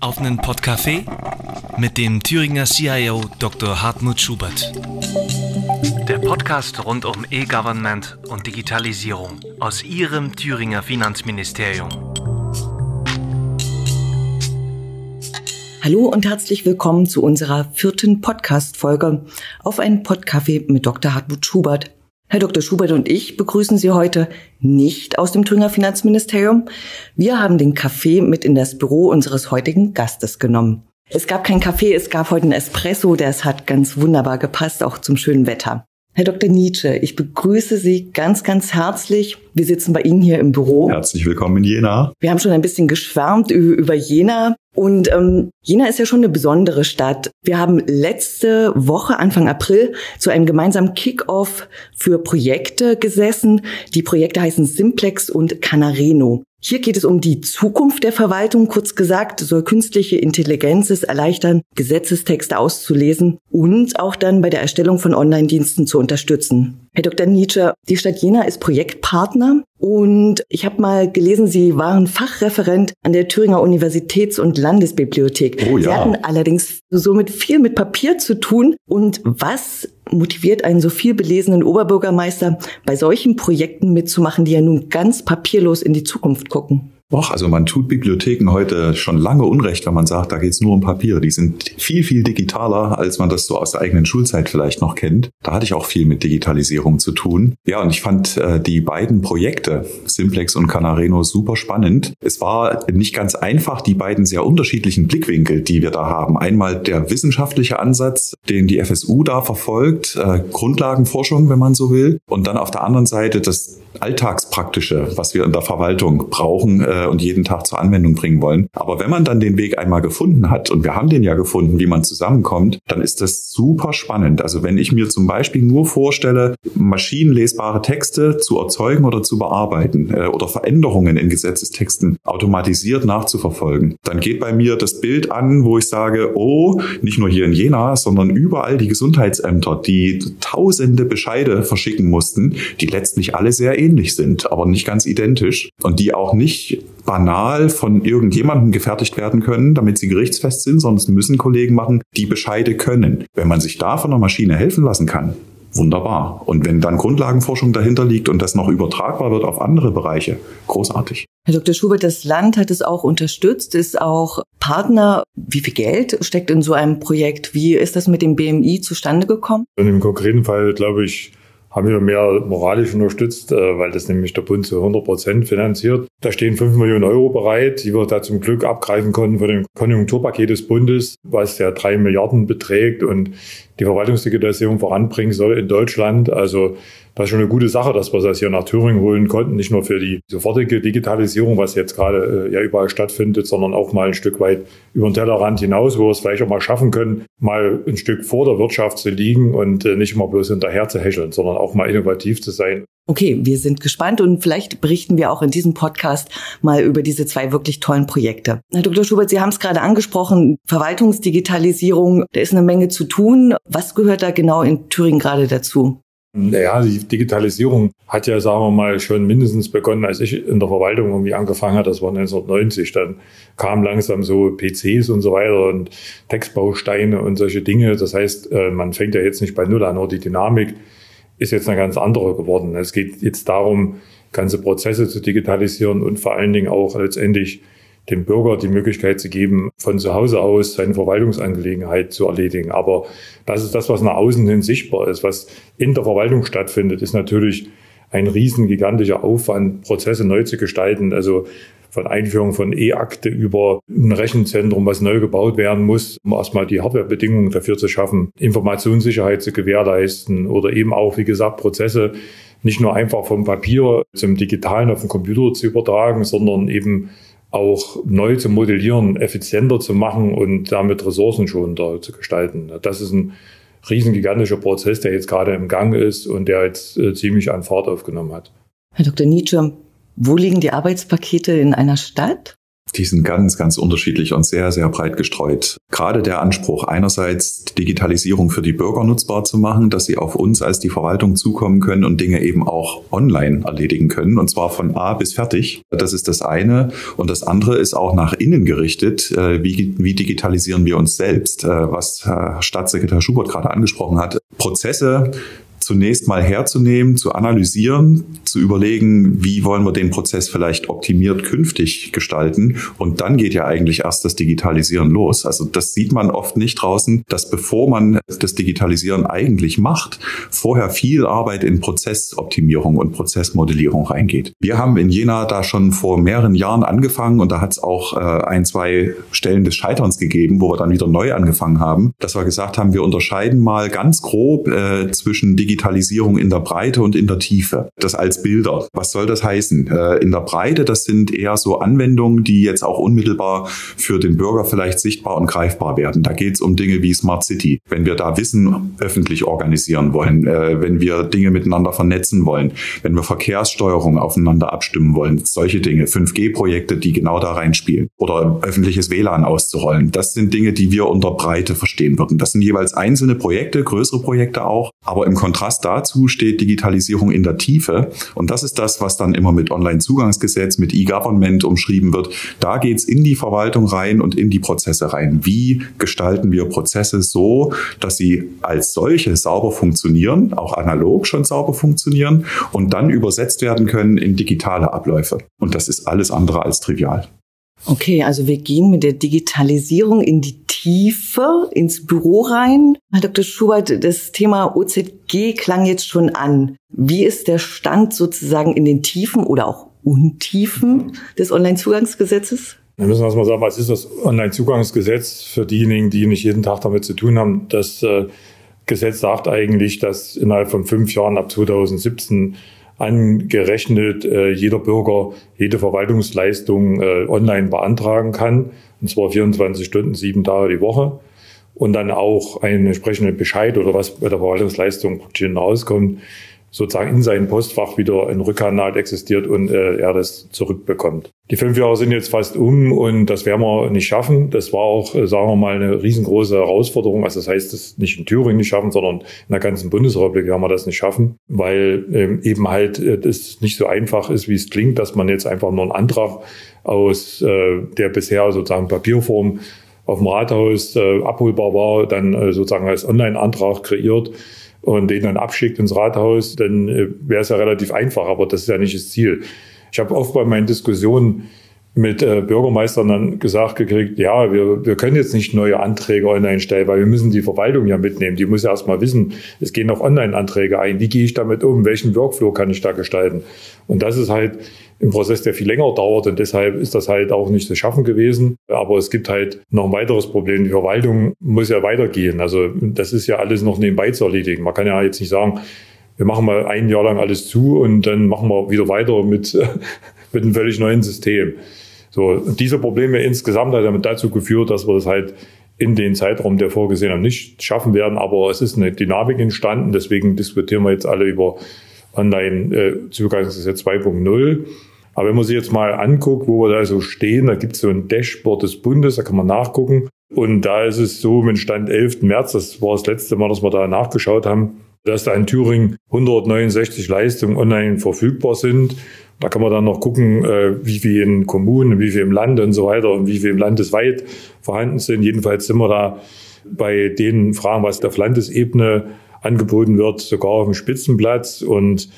auf einen Podcafé mit dem Thüringer CIO Dr. Hartmut Schubert. Der Podcast rund um E-Government und Digitalisierung aus Ihrem Thüringer Finanzministerium. Hallo und herzlich willkommen zu unserer vierten Podcast-Folge auf einen Podcafé mit Dr. Hartmut Schubert. Herr Dr. Schubert und ich begrüßen Sie heute nicht aus dem Thüringer Finanzministerium. Wir haben den Kaffee mit in das Büro unseres heutigen Gastes genommen. Es gab keinen Kaffee, es gab heute einen Espresso, es hat ganz wunderbar gepasst, auch zum schönen Wetter. Herr Dr. Nietzsche, ich begrüße Sie ganz, ganz herzlich. Wir sitzen bei Ihnen hier im Büro. Herzlich willkommen in Jena. Wir haben schon ein bisschen geschwärmt über Jena. Und ähm, Jena ist ja schon eine besondere Stadt. Wir haben letzte Woche, Anfang April, zu einem gemeinsamen Kick-off für Projekte gesessen. Die Projekte heißen Simplex und Canareno. Hier geht es um die Zukunft der Verwaltung. Kurz gesagt, soll künstliche Intelligenz es erleichtern, Gesetzestexte auszulesen und auch dann bei der Erstellung von Online-Diensten zu unterstützen. Herr Dr. Nietzsche, die Stadt Jena ist Projektpartner und ich habe mal gelesen, Sie waren Fachreferent an der Thüringer Universitäts- und Landesbibliothek. Oh ja. Sie hatten allerdings somit viel mit Papier zu tun. Und was motiviert einen so viel belesenen Oberbürgermeister, bei solchen Projekten mitzumachen, die ja nun ganz papierlos in die Zukunft gucken? Och, also man tut Bibliotheken heute schon lange Unrecht, wenn man sagt, da geht's nur um Papier. Die sind viel, viel digitaler, als man das so aus der eigenen Schulzeit vielleicht noch kennt. Da hatte ich auch viel mit Digitalisierung zu tun. Ja, und ich fand äh, die beiden Projekte, Simplex und Canareno, super spannend. Es war nicht ganz einfach, die beiden sehr unterschiedlichen Blickwinkel, die wir da haben. Einmal der wissenschaftliche Ansatz, den die FSU da verfolgt, äh, Grundlagenforschung, wenn man so will. Und dann auf der anderen Seite das Alltagspraktische, was wir in der Verwaltung brauchen, äh, äh, und jeden Tag zur Anwendung bringen wollen. Aber wenn man dann den Weg einmal gefunden hat, und wir haben den ja gefunden, wie man zusammenkommt, dann ist das super spannend. Also wenn ich mir zum Beispiel nur vorstelle, maschinenlesbare Texte zu erzeugen oder zu bearbeiten äh, oder Veränderungen in Gesetzestexten automatisiert nachzuverfolgen, dann geht bei mir das Bild an, wo ich sage, oh, nicht nur hier in Jena, sondern überall die Gesundheitsämter, die tausende Bescheide verschicken mussten, die letztlich alle sehr ähnlich sind, aber nicht ganz identisch und die auch nicht banal von irgendjemandem gefertigt werden können, damit sie gerichtsfest sind, sondern es müssen Kollegen machen, die Bescheide können. Wenn man sich da von der Maschine helfen lassen kann, wunderbar. Und wenn dann Grundlagenforschung dahinter liegt und das noch übertragbar wird auf andere Bereiche, großartig. Herr Dr. Schubert, das Land hat es auch unterstützt, ist auch Partner. Wie viel Geld steckt in so einem Projekt? Wie ist das mit dem BMI zustande gekommen? In dem konkreten Fall, glaube ich, haben wir mehr moralisch unterstützt, äh, weil das nämlich der Bund zu 100 Prozent finanziert. Da stehen 5 Millionen Euro bereit, die wir da zum Glück abgreifen konnten von dem Konjunkturpaket des Bundes, was ja drei Milliarden beträgt und die Verwaltungsdigitalisierung voranbringen soll in Deutschland. Also das ist schon eine gute Sache, dass wir das hier nach Thüringen holen konnten. Nicht nur für die sofortige Digitalisierung, was jetzt gerade äh, ja überall stattfindet, sondern auch mal ein Stück weit über den Tellerrand hinaus, wo wir es vielleicht auch mal schaffen können, mal ein Stück vor der Wirtschaft zu liegen und äh, nicht immer bloß hinterher zu hecheln, sondern auch mal innovativ zu sein. Okay, wir sind gespannt und vielleicht berichten wir auch in diesem Podcast mal über diese zwei wirklich tollen Projekte. Herr Dr. Schubert, Sie haben es gerade angesprochen, Verwaltungsdigitalisierung, da ist eine Menge zu tun. Was gehört da genau in Thüringen gerade dazu? Naja, die Digitalisierung hat ja, sagen wir mal, schon mindestens begonnen, als ich in der Verwaltung irgendwie angefangen habe. Das war 1990. Dann kamen langsam so PCs und so weiter und Textbausteine und solche Dinge. Das heißt, äh, man fängt ja jetzt nicht bei Null an, nur die Dynamik ist jetzt eine ganz andere geworden. Es geht jetzt darum, ganze Prozesse zu digitalisieren und vor allen Dingen auch letztendlich dem Bürger die Möglichkeit zu geben, von zu Hause aus seine Verwaltungsangelegenheit zu erledigen. Aber das ist das, was nach außen hin sichtbar ist. Was in der Verwaltung stattfindet, ist natürlich ein riesen gigantischer Aufwand, Prozesse neu zu gestalten. Also von Einführung von E-Akte über ein Rechenzentrum, was neu gebaut werden muss, um erstmal die Hardwarebedingungen dafür zu schaffen, Informationssicherheit zu gewährleisten oder eben auch, wie gesagt, Prozesse nicht nur einfach vom Papier zum Digitalen auf den Computer zu übertragen, sondern eben auch neu zu modellieren, effizienter zu machen und damit ressourcenschonender zu gestalten. Das ist ein riesengigantischer Prozess, der jetzt gerade im Gang ist und der jetzt äh, ziemlich an Fahrt aufgenommen hat. Herr Dr. Nietzsche, wo liegen die Arbeitspakete in einer Stadt? Die sind ganz, ganz unterschiedlich und sehr, sehr breit gestreut. Gerade der Anspruch, einerseits Digitalisierung für die Bürger nutzbar zu machen, dass sie auf uns als die Verwaltung zukommen können und Dinge eben auch online erledigen können, und zwar von A bis fertig. Das ist das eine. Und das andere ist auch nach innen gerichtet. Äh, wie, wie digitalisieren wir uns selbst? Äh, was Herr Staatssekretär Schubert gerade angesprochen hat. Prozesse zunächst mal herzunehmen, zu analysieren, zu überlegen, wie wollen wir den Prozess vielleicht optimiert künftig gestalten. Und dann geht ja eigentlich erst das Digitalisieren los. Also das sieht man oft nicht draußen, dass bevor man das Digitalisieren eigentlich macht, vorher viel Arbeit in Prozessoptimierung und Prozessmodellierung reingeht. Wir haben in Jena da schon vor mehreren Jahren angefangen und da hat es auch äh, ein, zwei Stellen des Scheiterns gegeben, wo wir dann wieder neu angefangen haben, dass wir gesagt haben, wir unterscheiden mal ganz grob äh, zwischen Digitalisierung Digitalisierung in der Breite und in der Tiefe. Das als Bilder. Was soll das heißen? Äh, in der Breite, das sind eher so Anwendungen, die jetzt auch unmittelbar für den Bürger vielleicht sichtbar und greifbar werden. Da geht es um Dinge wie Smart City. Wenn wir da Wissen öffentlich organisieren wollen, äh, wenn wir Dinge miteinander vernetzen wollen, wenn wir Verkehrssteuerung aufeinander abstimmen wollen, solche Dinge, 5G-Projekte, die genau da reinspielen oder öffentliches WLAN auszurollen. Das sind Dinge, die wir unter Breite verstehen würden. Das sind jeweils einzelne Projekte, größere Projekte auch, aber im Kontrast Kontrast dazu steht Digitalisierung in der Tiefe. Und das ist das, was dann immer mit Online-Zugangsgesetz, mit E-Government umschrieben wird. Da geht's in die Verwaltung rein und in die Prozesse rein. Wie gestalten wir Prozesse so, dass sie als solche sauber funktionieren, auch analog schon sauber funktionieren und dann übersetzt werden können in digitale Abläufe. Und das ist alles andere als trivial. Okay, also wir gehen mit der Digitalisierung in die Tiefe, ins Büro rein. Herr Dr. Schubert, das Thema OZG klang jetzt schon an. Wie ist der Stand sozusagen in den Tiefen oder auch Untiefen des Onlinezugangsgesetzes? Wir müssen erstmal sagen, was ist das Onlinezugangsgesetz für diejenigen, die nicht jeden Tag damit zu tun haben? Das äh, Gesetz sagt eigentlich, dass innerhalb von fünf Jahren ab 2017 angerechnet äh, jeder Bürger jede Verwaltungsleistung äh, online beantragen kann, und zwar 24 Stunden, sieben Tage die Woche. Und dann auch einen entsprechenden Bescheid oder was bei der Verwaltungsleistung hinauskommt, sozusagen in seinem Postfach wieder ein Rückkanal existiert und äh, er das zurückbekommt. Die fünf Jahre sind jetzt fast um und das werden wir nicht schaffen. Das war auch, äh, sagen wir mal, eine riesengroße Herausforderung. Also das heißt, das nicht in Thüringen nicht schaffen, sondern in der ganzen Bundesrepublik werden wir das nicht schaffen, weil ähm, eben halt äh, das nicht so einfach ist, wie es klingt, dass man jetzt einfach nur einen Antrag aus äh, der bisher sozusagen Papierform auf dem Rathaus äh, abholbar war, dann äh, sozusagen als Online-Antrag kreiert und den dann abschickt ins Rathaus, dann äh, wäre es ja relativ einfach, aber das ist ja nicht das Ziel. Ich habe oft bei meinen Diskussionen mit äh, Bürgermeistern dann gesagt gekriegt, ja, wir, wir können jetzt nicht neue Anträge online stellen, weil wir müssen die Verwaltung ja mitnehmen. Die muss ja erstmal wissen, es gehen auch Online-Anträge ein. Wie gehe ich damit um? Welchen Workflow kann ich da gestalten? Und das ist halt ein Prozess, der viel länger dauert und deshalb ist das halt auch nicht zu schaffen gewesen. Aber es gibt halt noch ein weiteres Problem. Die Verwaltung muss ja weitergehen. Also das ist ja alles noch nebenbei zu erledigen. Man kann ja jetzt nicht sagen, wir machen mal ein Jahr lang alles zu und dann machen wir wieder weiter mit, mit einem völlig neuen System. So, diese Probleme insgesamt hat damit dazu geführt, dass wir das halt in den Zeitraum, der vorgesehen haben, nicht schaffen werden. Aber es ist eine Dynamik entstanden. Deswegen diskutieren wir jetzt alle über Online-Zugangsgesetz äh, 2.0. Aber wenn man sich jetzt mal anguckt, wo wir da so stehen, da gibt es so ein Dashboard des Bundes, da kann man nachgucken. Und da ist es so, mit Stand 11. März, das war das letzte Mal, dass wir da nachgeschaut haben, dass da in Thüringen 169 Leistungen online verfügbar sind. Da kann man dann noch gucken, äh, wie viel in Kommunen, wie viel im Land und so weiter und wie viel im landesweit vorhanden sind. Jedenfalls sind wir da bei den Fragen, was auf Landesebene angeboten wird, sogar auf dem Spitzenplatz und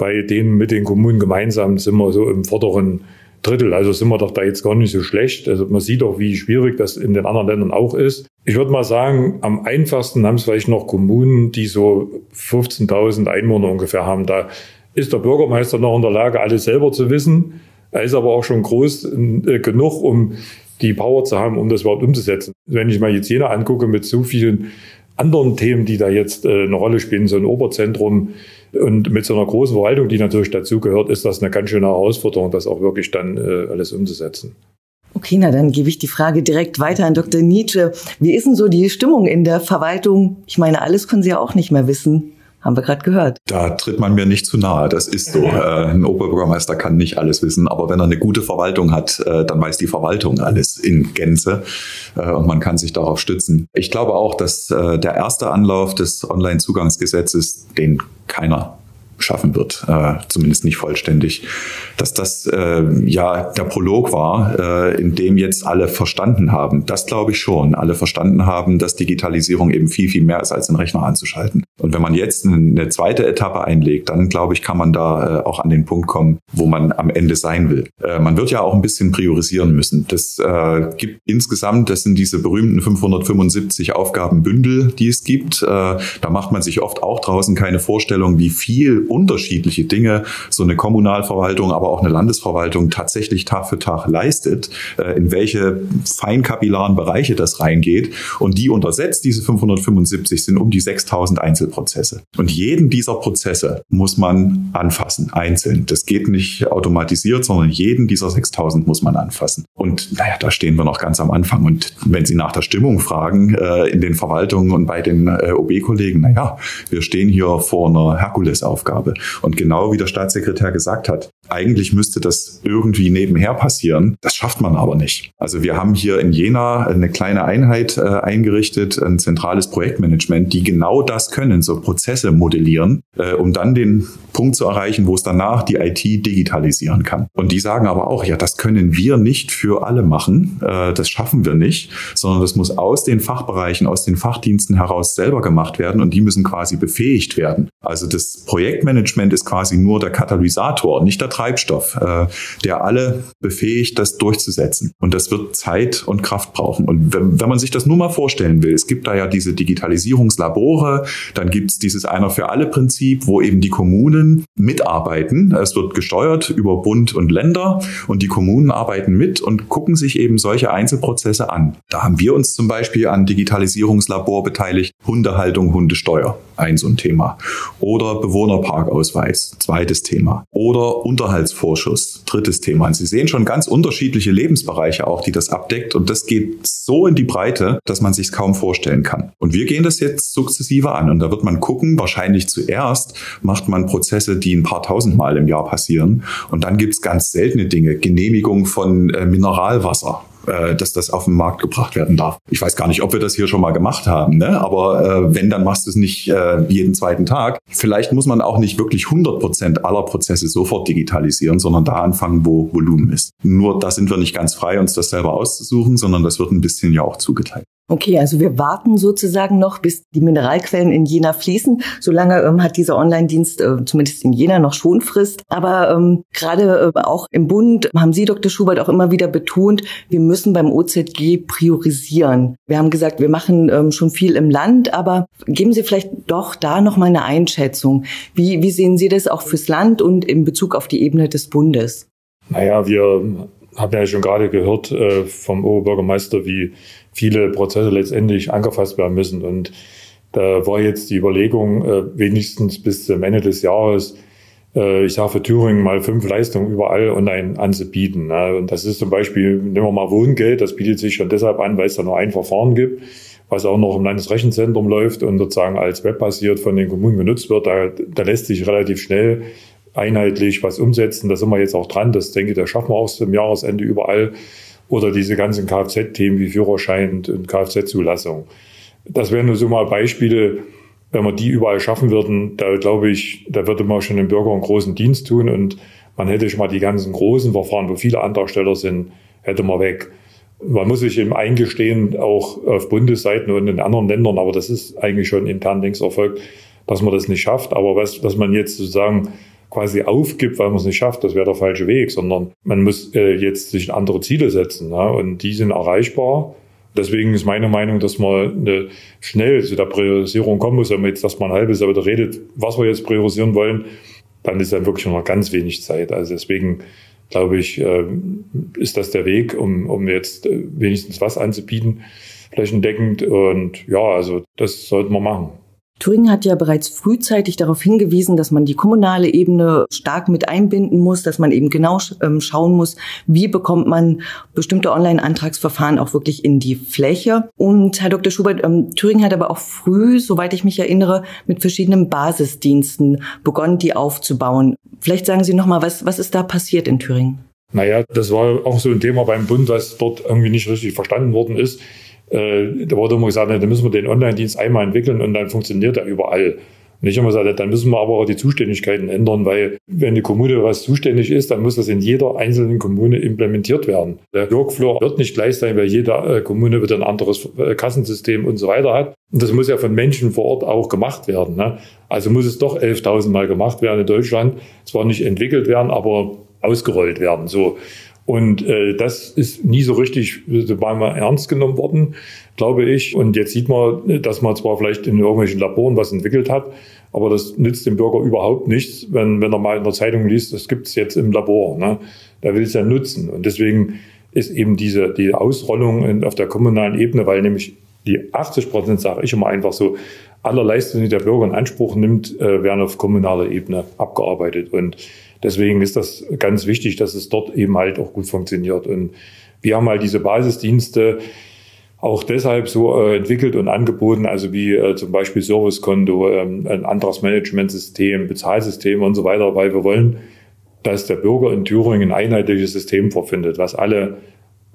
bei denen mit den Kommunen gemeinsam sind wir so im vorderen Drittel. Also sind wir doch da jetzt gar nicht so schlecht. Also man sieht auch, wie schwierig das in den anderen Ländern auch ist. Ich würde mal sagen, am einfachsten haben es vielleicht noch Kommunen, die so 15.000 Einwohner ungefähr haben. Da ist der Bürgermeister noch in der Lage, alles selber zu wissen. Er ist aber auch schon groß äh, genug, um die Power zu haben, um das überhaupt umzusetzen. Wenn ich mal jetzt Jena angucke mit so vielen anderen Themen, die da jetzt äh, eine Rolle spielen, so ein Oberzentrum und mit so einer großen Verwaltung, die natürlich dazugehört, ist das eine ganz schöne Herausforderung, das auch wirklich dann äh, alles umzusetzen. Okay, na dann gebe ich die Frage direkt weiter an Dr. Nietzsche. Wie ist denn so die Stimmung in der Verwaltung? Ich meine, alles können Sie ja auch nicht mehr wissen. Haben wir gerade gehört. Da tritt man mir nicht zu nahe. Das ist so. Äh, ein Oberbürgermeister kann nicht alles wissen, aber wenn er eine gute Verwaltung hat, äh, dann weiß die Verwaltung alles in Gänze äh, und man kann sich darauf stützen. Ich glaube auch, dass der erste Anlauf des Online-Zugangsgesetzes, den keiner schaffen wird, äh, zumindest nicht vollständig. Dass das äh, ja der Prolog war, äh, in dem jetzt alle verstanden haben. Das glaube ich schon. Alle verstanden haben, dass Digitalisierung eben viel, viel mehr ist, als den Rechner anzuschalten. Und wenn man jetzt eine zweite Etappe einlegt, dann glaube ich, kann man da äh, auch an den Punkt kommen, wo man am Ende sein will. Äh, man wird ja auch ein bisschen priorisieren müssen. Das äh, gibt insgesamt, das sind diese berühmten 575 Aufgabenbündel, die es gibt. Äh, da macht man sich oft auch draußen keine Vorstellung, wie viel unterschiedliche Dinge so eine Kommunalverwaltung, aber auch eine Landesverwaltung tatsächlich Tag für Tag leistet, äh, in welche feinkapillaren Bereiche das reingeht. Und die untersetzt, diese 575, sind um die 6000 Einzelprozesse. Und jeden dieser Prozesse muss man anfassen, einzeln. Das geht nicht automatisiert, sondern jeden dieser 6000 muss man anfassen. Und naja, da stehen wir noch ganz am Anfang. Und wenn Sie nach der Stimmung fragen, äh, in den Verwaltungen und bei den äh, OB-Kollegen, naja, wir stehen hier vor einer Herkulesaufgabe habe. Und genau wie der Staatssekretär gesagt hat, eigentlich müsste das irgendwie nebenher passieren. Das schafft man aber nicht. Also wir haben hier in Jena eine kleine Einheit äh, eingerichtet, ein zentrales Projektmanagement, die genau das können, so Prozesse modellieren, äh, um dann den Punkt zu erreichen, wo es danach die IT digitalisieren kann. Und die sagen aber auch, ja, das können wir nicht für alle machen. Äh, das schaffen wir nicht, sondern das muss aus den Fachbereichen, aus den Fachdiensten heraus selber gemacht werden und die müssen quasi befähigt werden. Also das Projektmanagement ist quasi nur der Katalysator, nicht der Treibstoff, äh, der alle befähigt, das durchzusetzen. Und das wird Zeit und Kraft brauchen. Und wenn, wenn man sich das nur mal vorstellen will, es gibt da ja diese Digitalisierungslabore, dann gibt es dieses Einer für alle Prinzip, wo eben die Kommunen mitarbeiten. Es wird gesteuert über Bund und Länder und die Kommunen arbeiten mit und gucken sich eben solche Einzelprozesse an. Da haben wir uns zum Beispiel an Digitalisierungslabor beteiligt, Hundehaltung, Hundesteuer, ein so ein Thema. Oder Bewohnerparkausweis, zweites Thema. Oder Unter Unterhaltsvorschuss, drittes Thema. Und Sie sehen schon ganz unterschiedliche Lebensbereiche auch, die das abdeckt. Und das geht so in die Breite, dass man sich kaum vorstellen kann. Und wir gehen das jetzt sukzessive an. Und da wird man gucken, wahrscheinlich zuerst macht man Prozesse, die ein paar tausend Mal im Jahr passieren. Und dann gibt es ganz seltene Dinge. Genehmigung von äh, Mineralwasser äh, dass das auf den Markt gebracht werden darf. Ich weiß gar nicht, ob wir das hier schon mal gemacht haben, ne? aber äh, wenn, dann machst du es nicht äh, jeden zweiten Tag. Vielleicht muss man auch nicht wirklich 100 Prozent aller Prozesse sofort digitalisieren, sondern da anfangen, wo Volumen ist. Nur da sind wir nicht ganz frei, uns das selber auszusuchen, sondern das wird ein bisschen ja auch zugeteilt. Okay, also wir warten sozusagen noch, bis die Mineralquellen in Jena fließen. Solange ähm, hat dieser Online-Dienst äh, zumindest in Jena noch Schonfrist. Aber ähm, gerade äh, auch im Bund haben Sie, Dr. Schubert, auch immer wieder betont, wir müssen beim OZG priorisieren. Wir haben gesagt, wir machen ähm, schon viel im Land, aber geben Sie vielleicht doch da noch mal eine Einschätzung. Wie, wie sehen Sie das auch fürs Land und in Bezug auf die Ebene des Bundes? Naja, wir haben ja schon gerade gehört äh, vom Oberbürgermeister, wie viele Prozesse letztendlich angefasst werden müssen. Und da war jetzt die Überlegung, äh, wenigstens bis zum Ende des Jahres, äh, ich sage für Thüringen mal fünf Leistungen überall online anzubieten. Ne? Und das ist zum Beispiel, nehmen wir mal Wohngeld, das bietet sich schon deshalb an, weil es da nur ein Verfahren gibt, was auch noch im Landesrechenzentrum läuft und sozusagen als webbasiert von den Kommunen genutzt wird. Da, da lässt sich relativ schnell einheitlich was umsetzen. Da sind wir jetzt auch dran. Das denke ich, da schaffen wir auch zum Jahresende überall. Oder diese ganzen Kfz-Themen wie Führerschein und Kfz-Zulassung. Das wären nur so mal Beispiele, wenn wir die überall schaffen würden, da glaube ich, da würde man schon dem Bürger einen großen Dienst tun und man hätte schon mal die ganzen großen Verfahren, wo viele Antragsteller sind, hätte man weg. Man muss sich eben eingestehen, auch auf Bundesseiten und in anderen Ländern, aber das ist eigentlich schon intern längst erfolgt, dass man das nicht schafft. Aber was, dass man jetzt sozusagen quasi aufgibt, weil man es nicht schafft, das wäre der falsche Weg, sondern man muss äh, jetzt sich andere Ziele setzen ja, und die sind erreichbar. Deswegen ist meine Meinung, dass man eine schnell zu der Priorisierung kommen muss. Wenn man jetzt erstmal ein halbes Jahr wieder redet, was wir jetzt priorisieren wollen, dann ist dann wirklich noch ganz wenig Zeit. Also deswegen glaube ich, äh, ist das der Weg, um, um jetzt äh, wenigstens was anzubieten, flächendeckend. Und ja, also das sollten wir machen. Thüringen hat ja bereits frühzeitig darauf hingewiesen, dass man die kommunale Ebene stark mit einbinden muss, dass man eben genau ähm, schauen muss, wie bekommt man bestimmte Online-Antragsverfahren auch wirklich in die Fläche. Und Herr Dr. Schubert, ähm, Thüringen hat aber auch früh, soweit ich mich erinnere, mit verschiedenen Basisdiensten begonnen, die aufzubauen. Vielleicht sagen Sie noch mal, was, was ist da passiert in Thüringen? Naja, das war auch so ein Thema beim Bund, was dort irgendwie nicht richtig verstanden worden ist. Äh, da wurde immer gesagt, da müssen wir den Online-Dienst einmal entwickeln und dann funktioniert er überall. Und ich habe immer gesagt, dann müssen wir aber auch die Zuständigkeiten ändern, weil wenn eine Kommune was zuständig ist, dann muss das in jeder einzelnen Kommune implementiert werden. Der Workflow wird nicht gleich sein, weil jede äh, Kommune wieder ein anderes äh, Kassensystem und so weiter hat. Und das muss ja von Menschen vor Ort auch gemacht werden. Ne? Also muss es doch 11.000 Mal gemacht werden in Deutschland. Zwar nicht entwickelt werden, aber ausgerollt werden. So. Und äh, das ist nie so richtig so war mal ernst genommen worden, glaube ich. Und jetzt sieht man, dass man zwar vielleicht in irgendwelchen Laboren was entwickelt hat, aber das nützt dem Bürger überhaupt nichts, wenn, wenn er mal in der Zeitung liest, das gibt's jetzt im Labor. Ne? Der will es ja nutzen. Und deswegen ist eben diese die Ausrollung auf der kommunalen Ebene, weil nämlich die 80 Prozent, sage ich immer einfach so, aller Leistungen, die der Bürger in Anspruch nimmt, äh, werden auf kommunaler Ebene abgearbeitet. Und deswegen ist das ganz wichtig, dass es dort eben halt auch gut funktioniert. Und wir haben halt diese Basisdienste auch deshalb so äh, entwickelt und angeboten, also wie äh, zum Beispiel Servicekonto, ähm, ein anderes Managementsystem, Bezahlsystem und so weiter, weil wir wollen, dass der Bürger in Thüringen ein einheitliches System vorfindet, was alle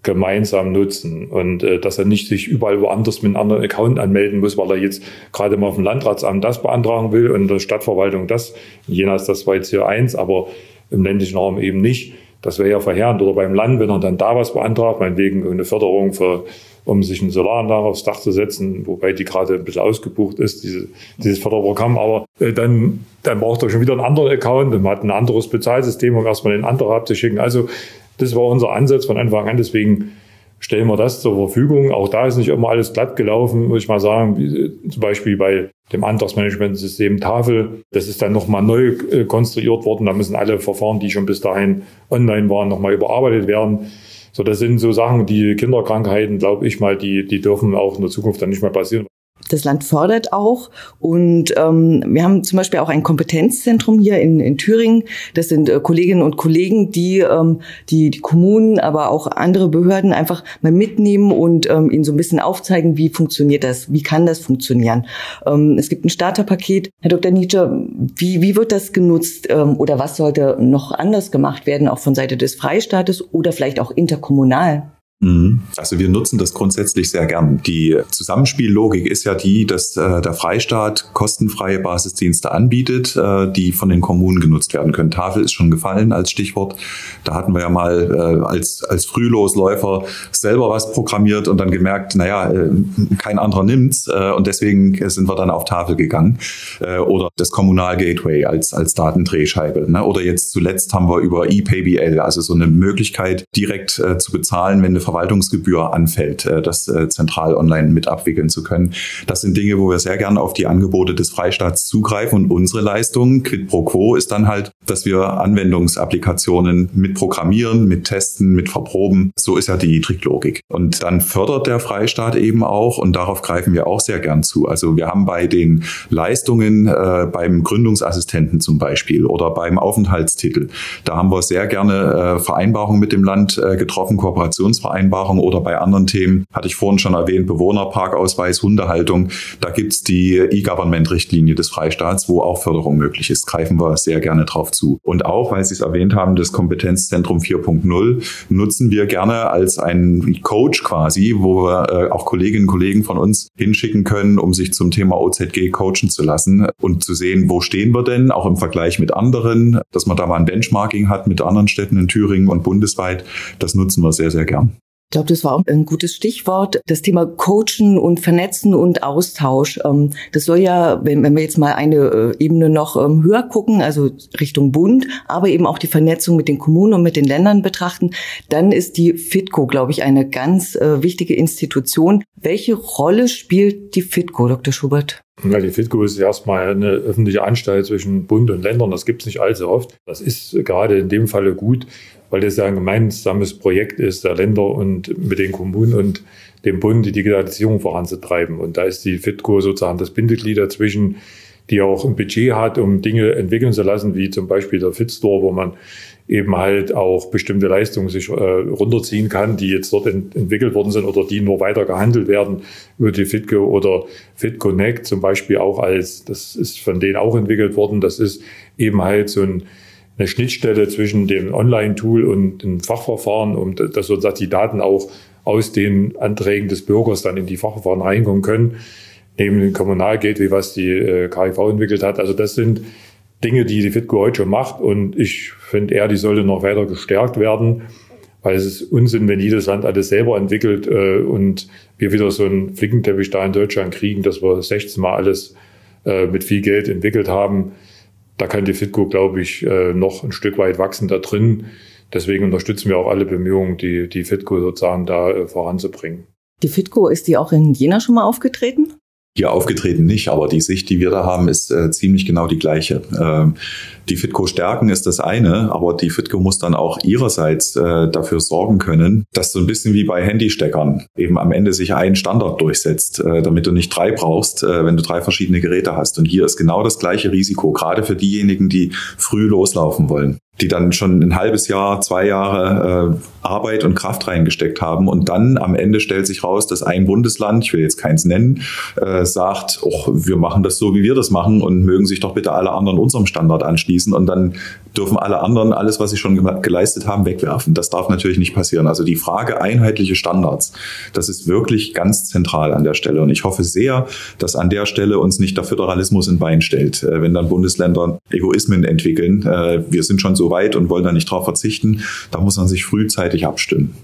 gemeinsam nutzen und äh, dass er nicht sich überall woanders mit einem anderen Account anmelden muss, weil er jetzt gerade mal auf dem Landratsamt das beantragen will und der Stadtverwaltung das. Jena ist das zwar jetzt hier eins, aber im ländlichen Raum eben nicht. Das wäre ja verheerend. Oder beim Land, wenn er dann da was beantragt, meinetwegen eine Förderung für, um sich eine Solaranlage aufs Dach zu setzen, wobei die gerade ein bisschen ausgebucht ist, diese, dieses Förderprogramm. Aber äh, dann, dann braucht er schon wieder einen anderen Account und man hat ein anderes Bezahlsystem, um erstmal den anderen abzuschicken. Also das war unser Ansatz von Anfang an. Deswegen stellen wir das zur Verfügung. Auch da ist nicht immer alles glatt gelaufen, muss ich mal sagen. Wie, zum Beispiel bei dem Antragsmanagementsystem Tafel. Das ist dann nochmal neu äh, konstruiert worden. Da müssen alle Verfahren, die schon bis dahin online waren, nochmal überarbeitet werden. So, das sind so Sachen, die Kinderkrankheiten, glaube ich mal, die, die dürfen auch in der Zukunft dann nicht mehr passieren. Das Land fördert auch und ähm, wir haben zum Beispiel auch ein Kompetenzzentrum hier in, in Thüringen. Das sind äh, Kolleginnen und Kollegen, die, ähm, die die Kommunen, aber auch andere Behörden einfach mal mitnehmen und ähm, ihnen so ein bisschen aufzeigen, wie funktioniert das, wie kann das funktionieren. Ähm, es gibt ein Starterpaket. Herr Dr. Nietzsche, wie, wie wird das genutzt ähm, oder was sollte noch anders gemacht werden, auch von Seite des Freistaates oder vielleicht auch interkommunal? Mhm. Also wir nutzen das grundsätzlich sehr gern. Die Zusammenspiellogik ist ja die, dass äh, der Freistaat kostenfreie Basisdienste anbietet, äh, die von den Kommunen genutzt werden können. Tafel ist schon gefallen als Stichwort. Da hatten wir ja mal äh, als, als Frühlosläufer selber was programmiert und dann gemerkt, naja, äh, kein anderer nimmt's äh, und deswegen sind wir dann auf Tafel gegangen. Äh, oder das Kommunal Gateway als, als Datendrehscheibe. Ne? Oder jetzt zuletzt haben wir über ePayBL, also so eine Möglichkeit, direkt äh, zu bezahlen, wenn eine Verwaltungsgebühr anfällt, äh, das äh, zentral online mit abwickeln zu können. Das sind Dinge, wo wir sehr gerne auf die Angebote des Freistaats zugreifen und unsere Leistung, quid pro quo, ist dann halt, dass wir Anwendungsapplikationen mit programmieren, mit testen, mit verproben. So ist ja die Tricklogik. Und dann fördert der Freistaat eben auch und darauf greifen wir auch sehr gern zu. Also wir haben bei den Leistungen äh, beim Gründungsassistenten zum Beispiel oder beim Aufenthaltstitel, da haben wir sehr gerne äh, Vereinbarungen mit dem Land äh, getroffen, Kooperationsvereinbarungen Vereinbarung oder bei anderen Themen, hatte ich vorhin schon erwähnt, Bewohnerparkausweis, Hundehaltung, da gibt's die E-Government-Richtlinie des Freistaats, wo auch Förderung möglich ist. Greifen wir sehr gerne drauf zu. Und auch, weil Sie es erwähnt haben, das Kompetenzzentrum 4.0 nutzen wir gerne als ein Coach quasi, wo wir äh, auch Kolleginnen und Kollegen von uns hinschicken können, um sich zum Thema OZG coachen zu lassen und zu sehen, wo stehen wir denn, auch im Vergleich mit anderen, dass man da mal ein Benchmarking hat mit anderen Städten in Thüringen und bundesweit. Das nutzen wir sehr, sehr gern. Ich glaube, das war auch ein gutes Stichwort. Das Thema Coachen und Vernetzen und Austausch. Ähm, das soll ja, wenn, wir jetzt mal eine äh, Ebene noch ähm, höher gucken, also Richtung Bund, aber eben auch die Vernetzung mit den Kommunen und mit den Ländern betrachten, dann ist die FITCO, glaube ich, eine ganz äh, wichtige Institution. Welche Rolle spielt die FITCO, Dr. Schubert? Ja, die FITCO ist erstmal eine öffentliche Anstalt zwischen Bund und Ländern. Das gibt es nicht allzu oft. Das ist gerade in dem Falle gut, weil das ja ein gemeinsames Projekt ist der Länder und mit den Kommunen und dem Bund die Digitalisierung voranzutreiben. Und da ist die FITCO sozusagen das Bindeglied dazwischen, die auch ein Budget hat, um Dinge entwickeln zu lassen, wie zum Beispiel der FitStore, wo man eben halt auch bestimmte Leistungen sich äh, runterziehen kann, die jetzt dort ent entwickelt worden sind oder die nur weiter gehandelt werden über die FitCo oder FitConnect zum Beispiel auch als, das ist von denen auch entwickelt worden, das ist eben halt so ein, eine Schnittstelle zwischen dem Online-Tool und dem Fachverfahren, um dass sozusagen die Daten auch aus den Anträgen des Bürgers dann in die Fachverfahren reinkommen können, neben dem Kommunalgeld, wie was die äh, KIV entwickelt hat. Also das sind Dinge, die die FITCO heute schon macht. Und ich finde eher, die sollte noch weiter gestärkt werden, weil es ist Unsinn, wenn jedes Land alles selber entwickelt äh, und wir wieder so einen Flickenteppich da in Deutschland kriegen, dass wir 16 Mal alles äh, mit viel Geld entwickelt haben. Da kann die FITCO, glaube ich, äh, noch ein Stück weit wachsen da drin. Deswegen unterstützen wir auch alle Bemühungen, die, die FITCO sozusagen da äh, voranzubringen. Die FITCO, ist die auch in Jena schon mal aufgetreten? hier aufgetreten nicht, aber die Sicht, die wir da haben, ist äh, ziemlich genau die gleiche. Ähm, die Fitco stärken ist das eine, aber die Fitco muss dann auch ihrerseits äh, dafür sorgen können, dass so ein bisschen wie bei Handysteckern eben am Ende sich ein Standard durchsetzt, äh, damit du nicht drei brauchst, äh, wenn du drei verschiedene Geräte hast. Und hier ist genau das gleiche Risiko, gerade für diejenigen, die früh loslaufen wollen die dann schon ein halbes Jahr, zwei Jahre äh, Arbeit und Kraft reingesteckt haben. Und dann am Ende stellt sich raus, dass ein Bundesland, ich will jetzt keins nennen, äh, sagt, wir machen das so, wie wir das machen und mögen sich doch bitte alle anderen unserem Standard anschließen. Und dann dürfen alle anderen alles, was sie schon geleistet haben, wegwerfen. Das darf natürlich nicht passieren. Also die Frage einheitliche Standards, das ist wirklich ganz zentral an der Stelle. Und ich hoffe sehr, dass an der Stelle uns nicht der Föderalismus in Bein stellt, äh, wenn dann Bundesländer Egoismen entwickeln. Äh, wir sind schon so weit und wollen da nicht drauf verzichten. Da muss man sich frühzeitig abstimmen.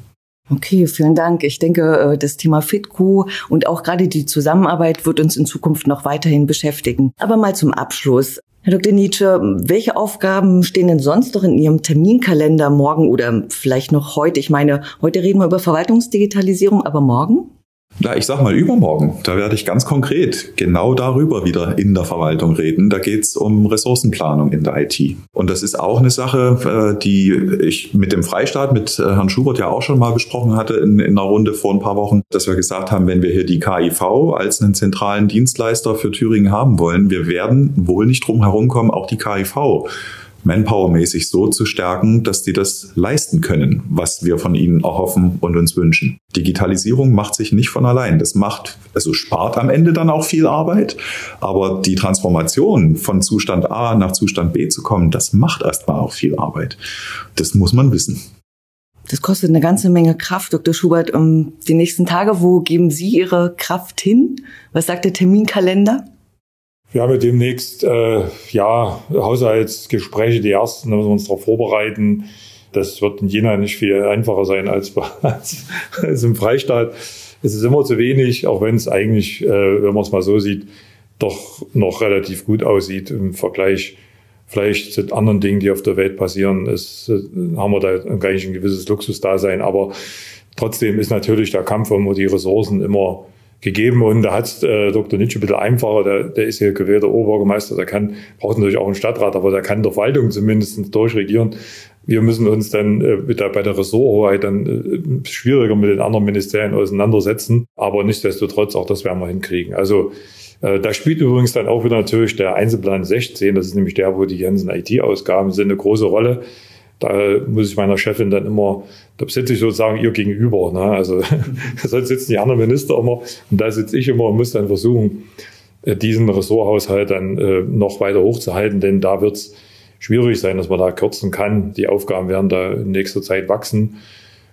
Okay, vielen Dank. Ich denke, äh, das Thema FitQ und auch gerade die Zusammenarbeit wird uns in Zukunft noch weiterhin beschäftigen. Aber mal zum Abschluss. Herr Dr. Nietzsche, welche Aufgaben stehen denn sonst noch in Ihrem Terminkalender morgen oder vielleicht noch heute? Ich meine, heute reden wir über Verwaltungsdigitalisierung, aber morgen? Ja, ich sag mal übermorgen. Da werde ich ganz konkret genau darüber wieder in der Verwaltung reden. Da geht's um Ressourcenplanung in der IT. Und das ist auch eine Sache, äh, die ich mit dem Freistaat, mit äh, Herrn Schubert ja auch schon mal besprochen hatte in, in einer Runde vor ein paar Wochen, dass wir gesagt haben, wenn wir hier die KIV als einen zentralen Dienstleister für Thüringen haben wollen, wir werden wohl nicht drum herum kommen, auch die KIV manpowermäßig so zu stärken, dass die das leisten können, was wir von ihnen erhoffen und uns wünschen. Digitalisierung macht sich nicht von allein. Das macht, also spart am Ende dann auch viel Arbeit, aber die Transformation von Zustand A nach Zustand B zu kommen, das macht erstmal auch viel Arbeit. Das muss man wissen. Das kostet eine ganze Menge Kraft, Dr. Schubert. Um die nächsten Tage, wo geben Sie Ihre Kraft hin? Was sagt der Terminkalender? Wir haben ja demnächst äh, ja, Haushaltsgespräche, die ersten, da müssen wir uns darauf vorbereiten. Das wird in Jena nicht viel einfacher sein als, als, als im Freistaat. Es ist immer zu wenig, auch wenn es eigentlich, äh, wenn man es mal so sieht, doch noch relativ gut aussieht im Vergleich vielleicht zu anderen Dingen, die auf der Welt passieren. Es, äh, haben wir da eigentlich ein gewisses Luxusdasein, aber trotzdem ist natürlich der Kampf um die Ressourcen immer gegeben und da hat äh, Dr. Nietzsche ein bisschen einfacher, der, der ist hier gewählter Oberbürgermeister, der kann, braucht natürlich auch einen Stadtrat, aber der kann der Verwaltung zumindest durchregieren. Wir müssen uns dann äh, mit bei der Ressorthoheit dann äh, schwieriger mit den anderen Ministerien auseinandersetzen, aber nichtsdestotrotz auch das werden wir hinkriegen. Also äh, da spielt übrigens dann auch wieder natürlich der Einzelplan 16, das ist nämlich der, wo die ganzen IT-Ausgaben sind, eine große Rolle da muss ich meiner Chefin dann immer, da sitze ich sozusagen ihr gegenüber. Ne? Also sonst sitzen die anderen Minister immer und da sitze ich immer und muss dann versuchen, äh, diesen Ressorthaushalt dann äh, noch weiter hochzuhalten, denn da wird es schwierig sein, dass man da kürzen kann. Die Aufgaben werden da in nächster Zeit wachsen.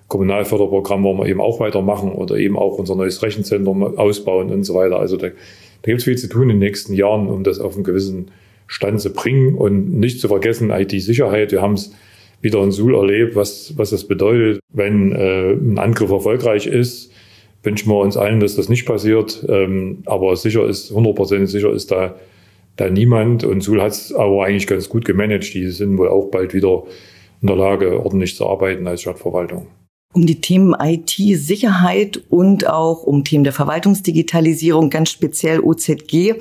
Kommunalförderprogramm wollen wir eben auch weitermachen oder eben auch unser neues Rechenzentrum ausbauen und so weiter. Also da, da gibt es viel zu tun in den nächsten Jahren, um das auf einen gewissen Stand zu bringen und nicht zu vergessen IT-Sicherheit. Wir haben es wieder in Suhl erlebt, was, was das bedeutet, wenn äh, ein Angriff erfolgreich ist. Wünschen wir uns allen, dass das nicht passiert. Ähm, aber sicher ist, hundertprozentig sicher ist da, da niemand. Und Suhl hat es aber eigentlich ganz gut gemanagt. Die sind wohl auch bald wieder in der Lage, ordentlich zu arbeiten als Stadtverwaltung. Um die Themen IT-Sicherheit und auch um Themen der Verwaltungsdigitalisierung, ganz speziell OZG.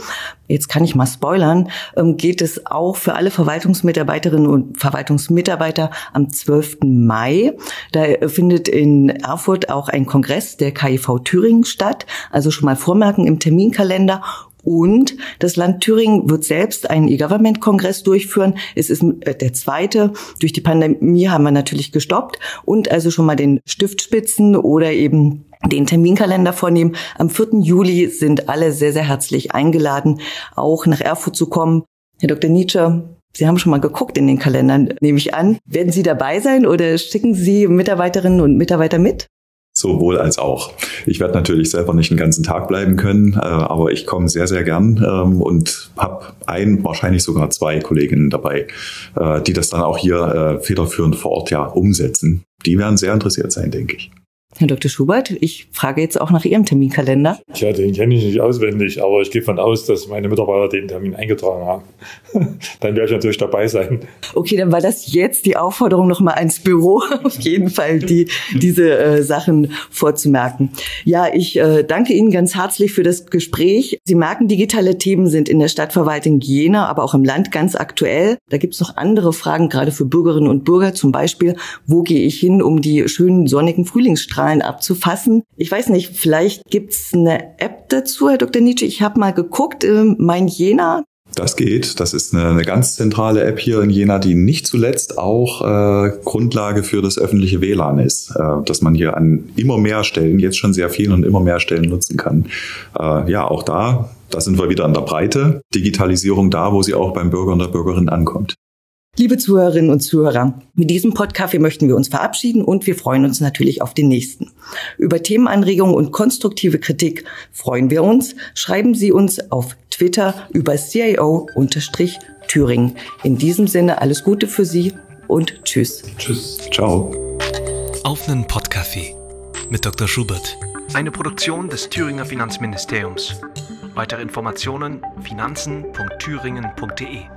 Jetzt kann ich mal spoilern, ähm, geht es auch für alle Verwaltungsmitarbeiterinnen und Verwaltungsmitarbeiter am 12. Mai. Da findet in Erfurt auch ein Kongress der KIV Thüringen statt. Also schon mal vormerken im Terminkalender. Und das Land Thüringen wird selbst einen E-Government-Kongress durchführen. Es ist äh, der zweite. Durch die Pandemie haben wir natürlich gestoppt und also schon mal den Stiftspitzen oder eben den Terminkalender vornehmen. Am 4. Juli sind alle sehr, sehr herzlich eingeladen, auch nach Erfurt zu kommen. Herr Dr. Nietzsche, Sie haben schon mal geguckt in den Kalendern, nehme ich an. Werden Sie dabei sein oder schicken Sie Mitarbeiterinnen und Mitarbeiter mit? Sowohl als auch. Ich werde natürlich selber nicht den ganzen Tag bleiben können, äh, aber ich komme sehr, sehr gern ähm, und habe ein, wahrscheinlich sogar zwei Kolleginnen dabei, äh, die das dann auch hier äh, federführend vor Ort ja umsetzen. Die werden sehr interessiert sein, denke ich. Herr Dr. Schubert, ich frage jetzt auch nach Ihrem Terminkalender. Ja, den kenne ich nicht auswendig, aber ich gehe von aus, dass meine Mitarbeiter den Termin eingetragen haben. dann werde ich natürlich dabei sein. Okay, dann war das jetzt die Aufforderung nochmal ans Büro, auf jeden Fall die, diese äh, Sachen vorzumerken. Ja, ich äh, danke Ihnen ganz herzlich für das Gespräch. Sie merken, digitale Themen sind in der Stadtverwaltung Jena, aber auch im Land ganz aktuell. Da gibt es noch andere Fragen, gerade für Bürgerinnen und Bürger, zum Beispiel, wo gehe ich hin, um die schönen sonnigen Frühlingsstrahlen Zahlen abzufassen. Ich weiß nicht, vielleicht gibt's eine App dazu, Herr Dr. Nietzsche. Ich habe mal geguckt, äh, mein Jena, das geht. Das ist eine, eine, ganz zentrale App hier in Jena, die nicht zuletzt auch äh, Grundlage für das öffentliche WLAN ist, äh, dass man hier an immer mehr Stellen, jetzt schon sehr vielen und immer mehr Stellen nutzen kann. Äh, ja, auch da, da sind wir wieder an der Breite. Digitalisierung da, wo sie auch beim Bürger und der Bürgerin ankommt. Liebe Zuhörerinnen und Zuhörer, mit diesem Podcast möchten wir uns verabschieden und wir freuen uns natürlich auf den nächsten. Über Themenanregungen und konstruktive Kritik freuen wir uns. Schreiben Sie uns auf Twitter über CIO-Thüringen. In diesem Sinne alles Gute für Sie und Tschüss. Tschüss. Ciao. Auf einen Podcafé mit Dr. Schubert. Eine Produktion des Thüringer Finanzministeriums. Weitere Informationen finanzen.thüringen.de